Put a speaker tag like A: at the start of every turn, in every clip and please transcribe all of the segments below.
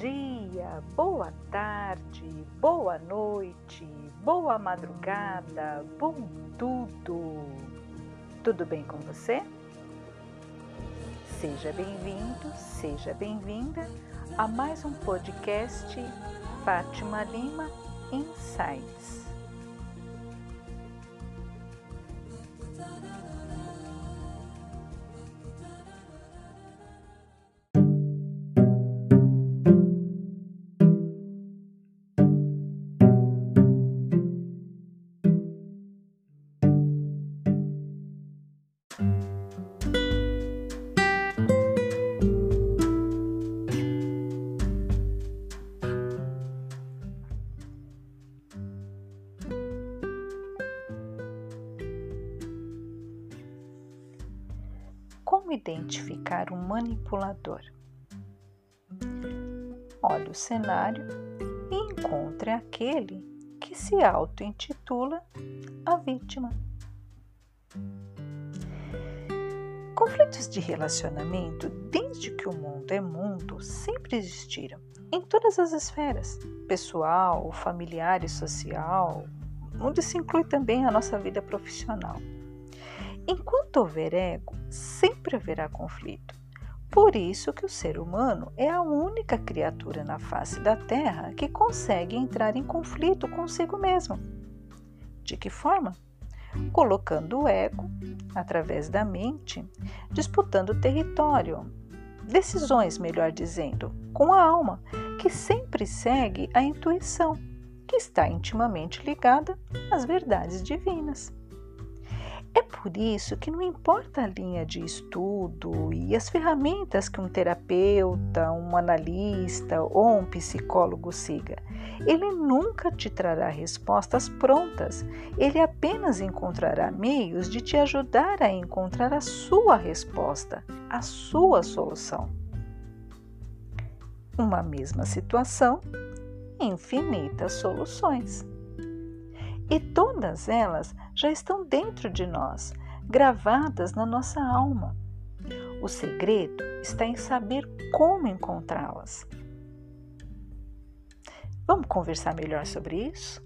A: dia, boa tarde, boa noite, boa madrugada, bom tudo. Tudo bem com você? Seja bem-vindo, seja bem-vinda a mais um podcast Fátima Lima Insights. Identificar manipulador? Olhe o cenário e encontre aquele que se auto-intitula a vítima. Conflitos de relacionamento, desde que o mundo é mundo, sempre existiram, em todas as esferas, pessoal, familiar e social, onde se inclui também a nossa vida profissional. Enquanto houver ego, sempre haverá conflito. Por isso que o ser humano é a única criatura na face da Terra que consegue entrar em conflito consigo mesmo. De que forma? Colocando o ego, através da mente, disputando território, decisões, melhor dizendo, com a alma, que sempre segue a intuição, que está intimamente ligada às verdades divinas. É por isso que não importa a linha de estudo e as ferramentas que um terapeuta, um analista ou um psicólogo siga, ele nunca te trará respostas prontas, ele apenas encontrará meios de te ajudar a encontrar a sua resposta, a sua solução. Uma mesma situação, infinitas soluções. E todas elas já estão dentro de nós, gravadas na nossa alma. O segredo está em saber como encontrá-las. Vamos conversar melhor sobre isso?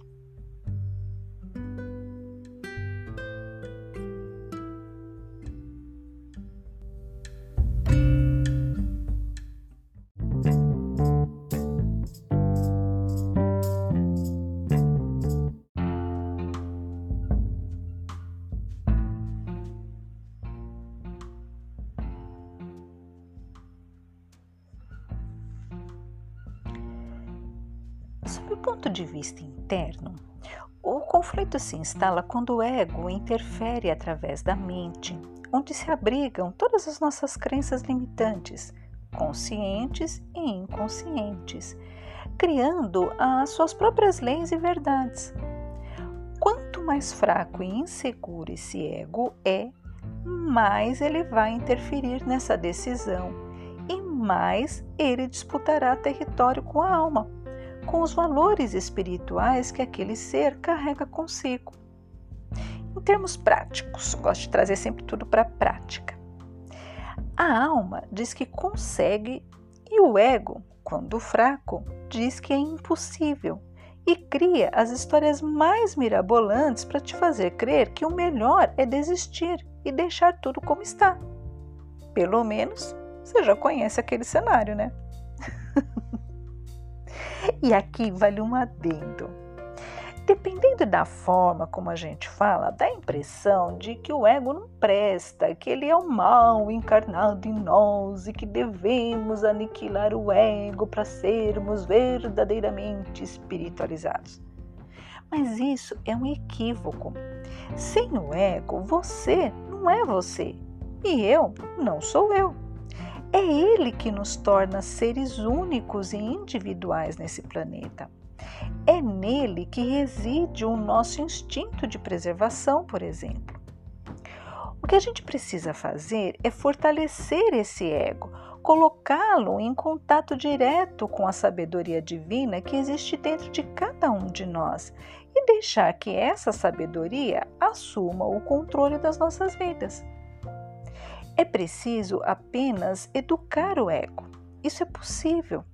A: Sob o ponto de vista interno, o conflito se instala quando o ego interfere através da mente, onde se abrigam todas as nossas crenças limitantes, conscientes e inconscientes, criando as suas próprias leis e verdades. Quanto mais fraco e inseguro esse ego é, mais ele vai interferir nessa decisão e mais ele disputará território com a alma com os valores espirituais que aquele ser carrega consigo. Em termos práticos, gosto de trazer sempre tudo para a prática. A alma diz que consegue e o ego, quando fraco, diz que é impossível e cria as histórias mais mirabolantes para te fazer crer que o melhor é desistir e deixar tudo como está. Pelo menos você já conhece aquele cenário, né? E aqui vale um adendo. Dependendo da forma como a gente fala, dá a impressão de que o ego não presta, que ele é o mal encarnado em nós e que devemos aniquilar o ego para sermos verdadeiramente espiritualizados. Mas isso é um equívoco. Sem o ego, você não é você e eu não sou eu. É Ele que nos torna seres únicos e individuais nesse planeta. É nele que reside o nosso instinto de preservação, por exemplo. O que a gente precisa fazer é fortalecer esse ego, colocá-lo em contato direto com a sabedoria divina que existe dentro de cada um de nós e deixar que essa sabedoria assuma o controle das nossas vidas. É preciso apenas educar o ego. Isso é possível.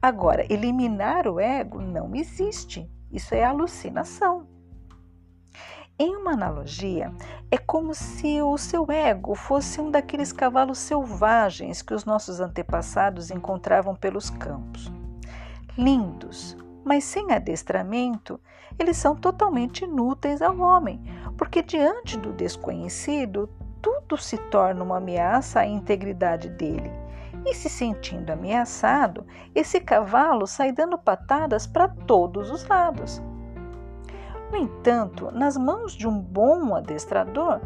A: Agora, eliminar o ego não existe. Isso é alucinação. Em uma analogia, é como se o seu ego fosse um daqueles cavalos selvagens que os nossos antepassados encontravam pelos campos. Lindos, mas sem adestramento, eles são totalmente inúteis ao homem, porque diante do desconhecido, tudo se torna uma ameaça à integridade dele. E se sentindo ameaçado, esse cavalo sai dando patadas para todos os lados. No entanto, nas mãos de um bom adestrador,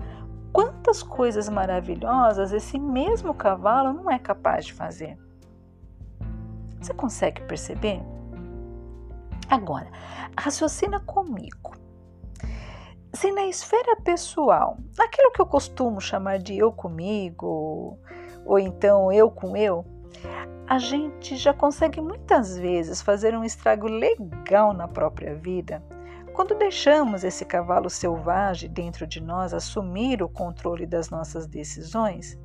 A: quantas coisas maravilhosas esse mesmo cavalo não é capaz de fazer. Você consegue perceber? Agora, raciocina comigo. Se na esfera pessoal, naquilo que eu costumo chamar de eu comigo, ou então eu com eu, a gente já consegue muitas vezes fazer um estrago legal na própria vida quando deixamos esse cavalo selvagem dentro de nós assumir o controle das nossas decisões,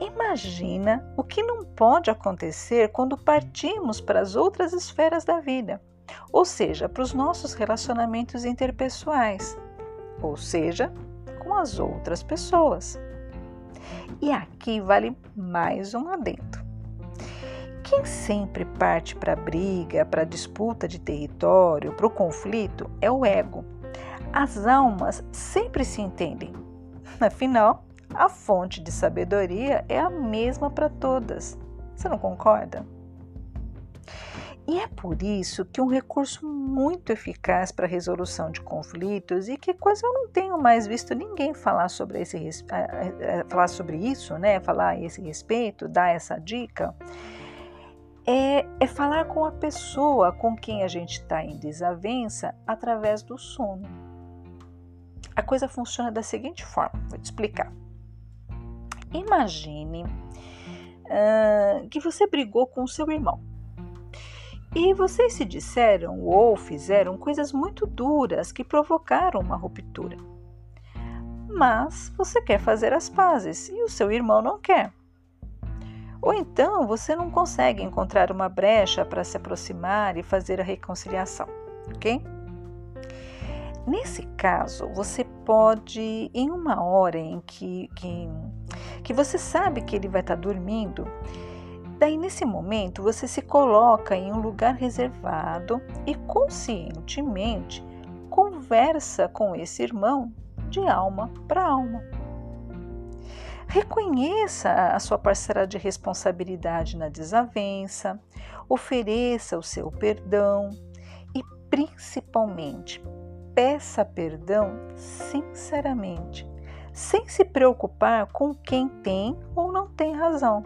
A: imagina o que não pode acontecer quando partimos para as outras esferas da vida, ou seja, para os nossos relacionamentos interpessoais, ou seja, com as outras pessoas. E aqui vale mais um adendo. Quem sempre parte para a briga, para a disputa de território, para o conflito é o ego. As almas sempre se entendem. Afinal, a fonte de sabedoria é a mesma para todas. Você não concorda? E é por isso que um recurso muito eficaz para a resolução de conflitos e que quase eu não tenho mais visto ninguém falar sobre esse falar sobre isso, né? Falar a esse respeito, dar essa dica, é, é falar com a pessoa com quem a gente está em desavença através do sono. A coisa funciona da seguinte forma: vou te explicar. Imagine uh, que você brigou com seu irmão e vocês se disseram ou fizeram coisas muito duras que provocaram uma ruptura. Mas você quer fazer as pazes e o seu irmão não quer. Ou então você não consegue encontrar uma brecha para se aproximar e fazer a reconciliação, ok? Nesse caso, você pode, em uma hora em que, que, que você sabe que ele vai estar dormindo, daí nesse momento você se coloca em um lugar reservado e conscientemente conversa com esse irmão de alma para alma. Reconheça a sua parcela de responsabilidade na desavença, ofereça o seu perdão e, principalmente, peça perdão sinceramente, sem se preocupar com quem tem ou não tem razão.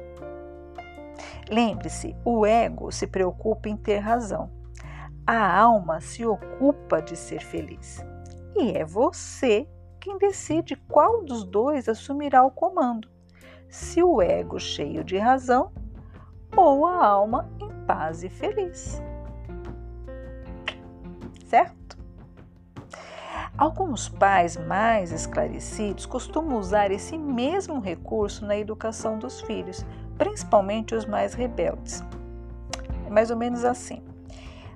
A: Lembre-se, o ego se preocupa em ter razão. A alma se ocupa de ser feliz. E é você quem decide qual dos dois assumirá o comando, se o ego cheio de razão ou a alma em paz e feliz. Certo? Alguns pais mais esclarecidos costumam usar esse mesmo recurso na educação dos filhos, principalmente os mais rebeldes. É mais ou menos assim.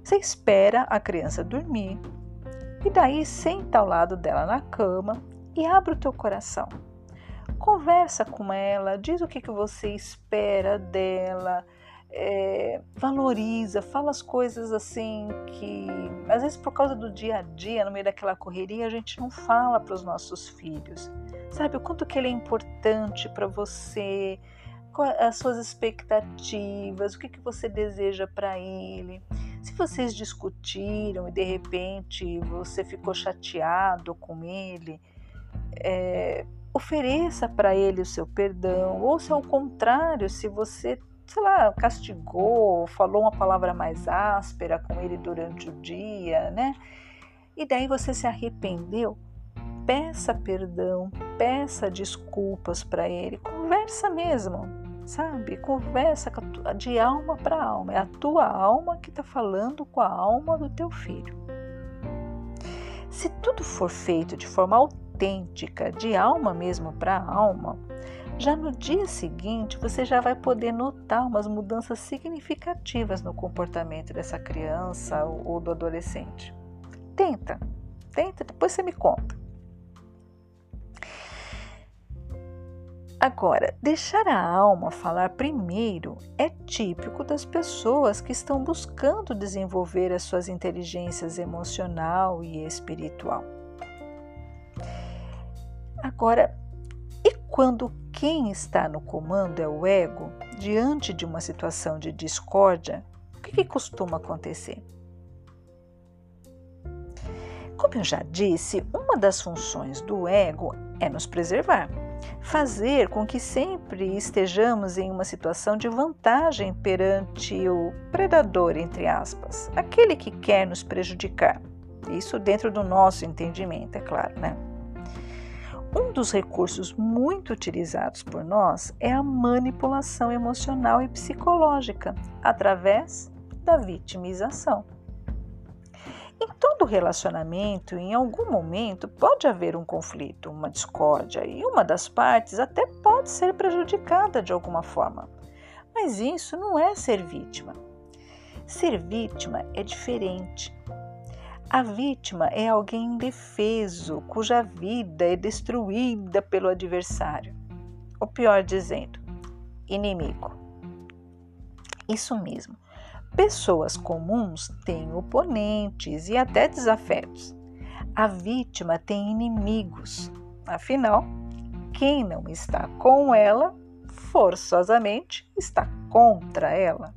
A: Você espera a criança dormir, e daí senta ao lado dela na cama e abre o teu coração. Conversa com ela, diz o que, que você espera dela, é, valoriza, fala as coisas assim que às vezes por causa do dia a dia, no meio daquela correria, a gente não fala para os nossos filhos. Sabe o quanto que ele é importante para você, as suas expectativas, o que, que você deseja para ele. Se vocês discutiram e de repente você ficou chateado com ele, é, ofereça para ele o seu perdão, ou se ao contrário, se você, sei lá, castigou, falou uma palavra mais áspera com ele durante o dia, né? E daí você se arrependeu, peça perdão, peça desculpas para ele, conversa mesmo, sabe? Conversa de alma para alma. É a tua alma que está falando com a alma do teu filho. Se tudo for feito de forma autêntica, de alma mesmo para alma, já no dia seguinte você já vai poder notar umas mudanças significativas no comportamento dessa criança ou do adolescente. Tenta, tenta, depois você me conta. Agora, deixar a alma falar primeiro é típico das pessoas que estão buscando desenvolver as suas inteligências emocional e espiritual. Agora, e quando quem está no comando é o ego, diante de uma situação de discórdia, o que, que costuma acontecer? Como eu já disse, uma das funções do ego é nos preservar fazer com que sempre estejamos em uma situação de vantagem perante o predador, entre aspas, aquele que quer nos prejudicar. Isso dentro do nosso entendimento, é claro, né? Um dos recursos muito utilizados por nós é a manipulação emocional e psicológica através da vitimização. Em todo relacionamento, em algum momento, pode haver um conflito, uma discórdia, e uma das partes até pode ser prejudicada de alguma forma. Mas isso não é ser vítima. Ser vítima é diferente. A vítima é alguém indefeso, cuja vida é destruída pelo adversário. Ou pior dizendo, inimigo. Isso mesmo. Pessoas comuns têm oponentes e até desafetos. A vítima tem inimigos. Afinal, quem não está com ela, forçosamente está contra ela.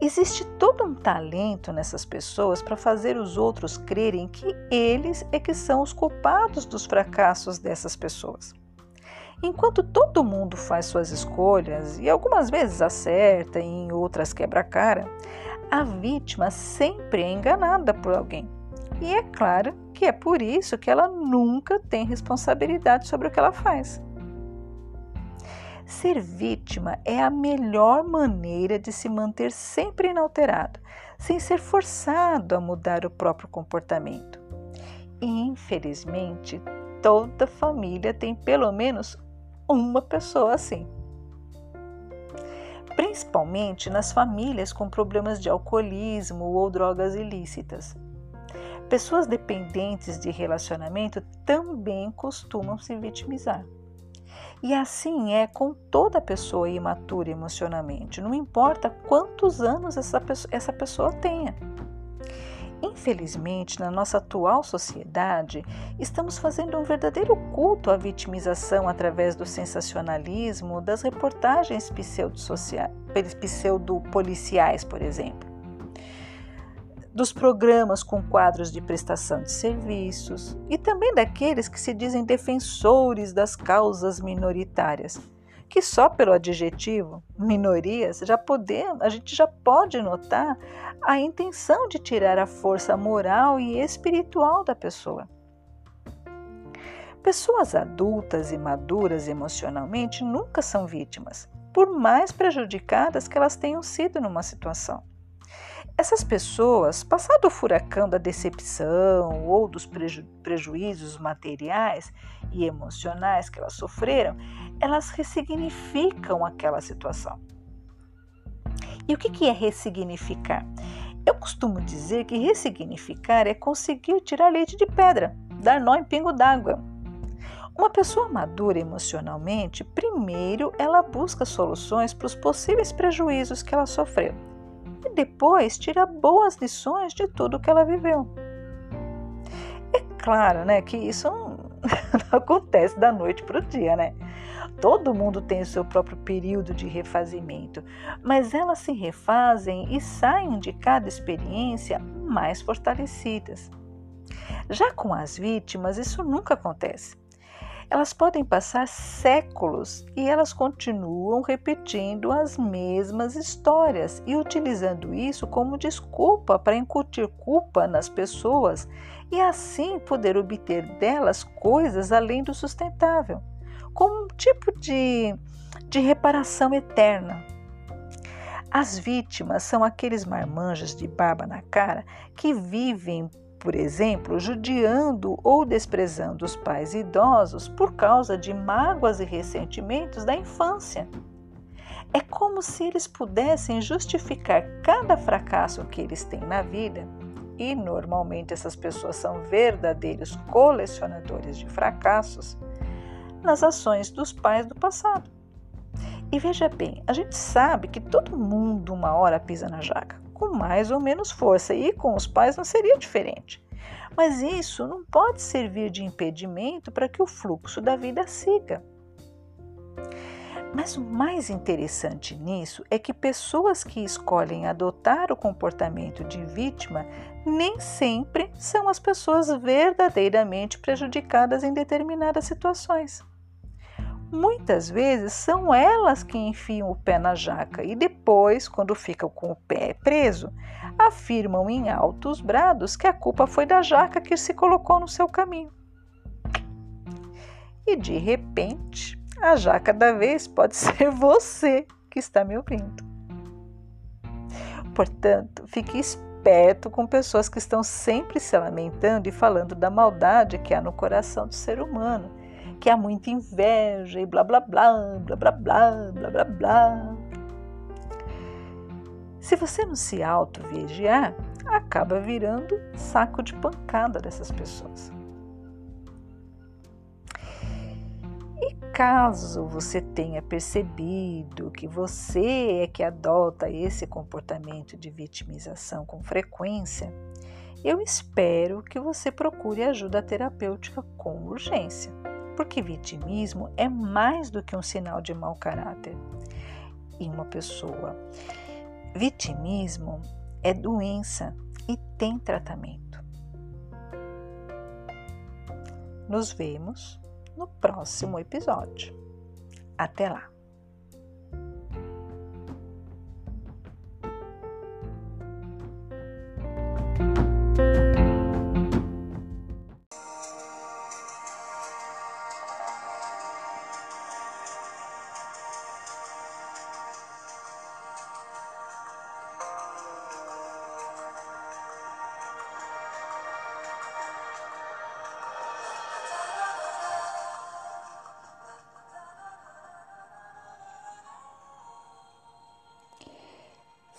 A: Existe todo um talento nessas pessoas para fazer os outros crerem que eles é que são os culpados dos fracassos dessas pessoas. Enquanto todo mundo faz suas escolhas e algumas vezes acerta e em outras quebra a cara, a vítima sempre é enganada por alguém. E é claro que é por isso que ela nunca tem responsabilidade sobre o que ela faz. Ser vítima é a melhor maneira de se manter sempre inalterado, sem ser forçado a mudar o próprio comportamento. E, infelizmente, toda família tem pelo menos uma pessoa assim. Principalmente nas famílias com problemas de alcoolismo ou drogas ilícitas. Pessoas dependentes de relacionamento também costumam se vitimizar. E assim é com toda pessoa imatura emocionalmente, não importa quantos anos essa pessoa, essa pessoa tenha. Infelizmente, na nossa atual sociedade, estamos fazendo um verdadeiro culto à vitimização através do sensacionalismo das reportagens pseudo-policiais, por exemplo, dos programas com quadros de prestação de serviços e também daqueles que se dizem defensores das causas minoritárias que só pelo adjetivo minorias já podemos, a gente já pode notar a intenção de tirar a força moral e espiritual da pessoa. Pessoas adultas e maduras emocionalmente nunca são vítimas, por mais prejudicadas que elas tenham sido numa situação. Essas pessoas, passado o furacão da decepção ou dos preju prejuízos materiais e emocionais que elas sofreram, elas ressignificam aquela situação. E o que é ressignificar? Eu costumo dizer que ressignificar é conseguir tirar leite de pedra, dar nó em pingo d'água. Uma pessoa madura emocionalmente, primeiro ela busca soluções para os possíveis prejuízos que ela sofreu e depois tira boas lições de tudo que ela viveu. É claro, né, que isso não, acontece da noite para o dia, né? Todo mundo tem o seu próprio período de refazimento, mas elas se refazem e saem de cada experiência mais fortalecidas. Já com as vítimas, isso nunca acontece. Elas podem passar séculos e elas continuam repetindo as mesmas histórias e utilizando isso como desculpa para incutir culpa nas pessoas e assim poder obter delas coisas além do sustentável, como um tipo de, de reparação eterna. As vítimas são aqueles marmanjos de barba na cara que vivem por exemplo, judiando ou desprezando os pais idosos por causa de mágoas e ressentimentos da infância. É como se eles pudessem justificar cada fracasso que eles têm na vida, e normalmente essas pessoas são verdadeiros colecionadores de fracassos, nas ações dos pais do passado. E veja bem, a gente sabe que todo mundo uma hora pisa na jaca, com mais ou menos força, e com os pais não seria diferente. Mas isso não pode servir de impedimento para que o fluxo da vida siga. Mas o mais interessante nisso é que pessoas que escolhem adotar o comportamento de vítima nem sempre são as pessoas verdadeiramente prejudicadas em determinadas situações. Muitas vezes são elas que enfiam o pé na jaca e depois, quando ficam com o pé preso, afirmam em altos brados que a culpa foi da jaca que se colocou no seu caminho. E de repente, a jaca da vez pode ser você que está me ouvindo. Portanto, fique esperto com pessoas que estão sempre se lamentando e falando da maldade que há no coração do ser humano, que há muita inveja e blá blá blá, blá blá blá, blá blá blá. Se você não se auto-vigiar, acaba virando saco de pancada dessas pessoas. caso você tenha percebido que você é que adota esse comportamento de vitimização com frequência, eu espero que você procure ajuda terapêutica com urgência, porque vitimismo é mais do que um sinal de mau caráter em uma pessoa. Vitimismo é doença e tem tratamento. Nos vemos no próximo episódio. Até lá!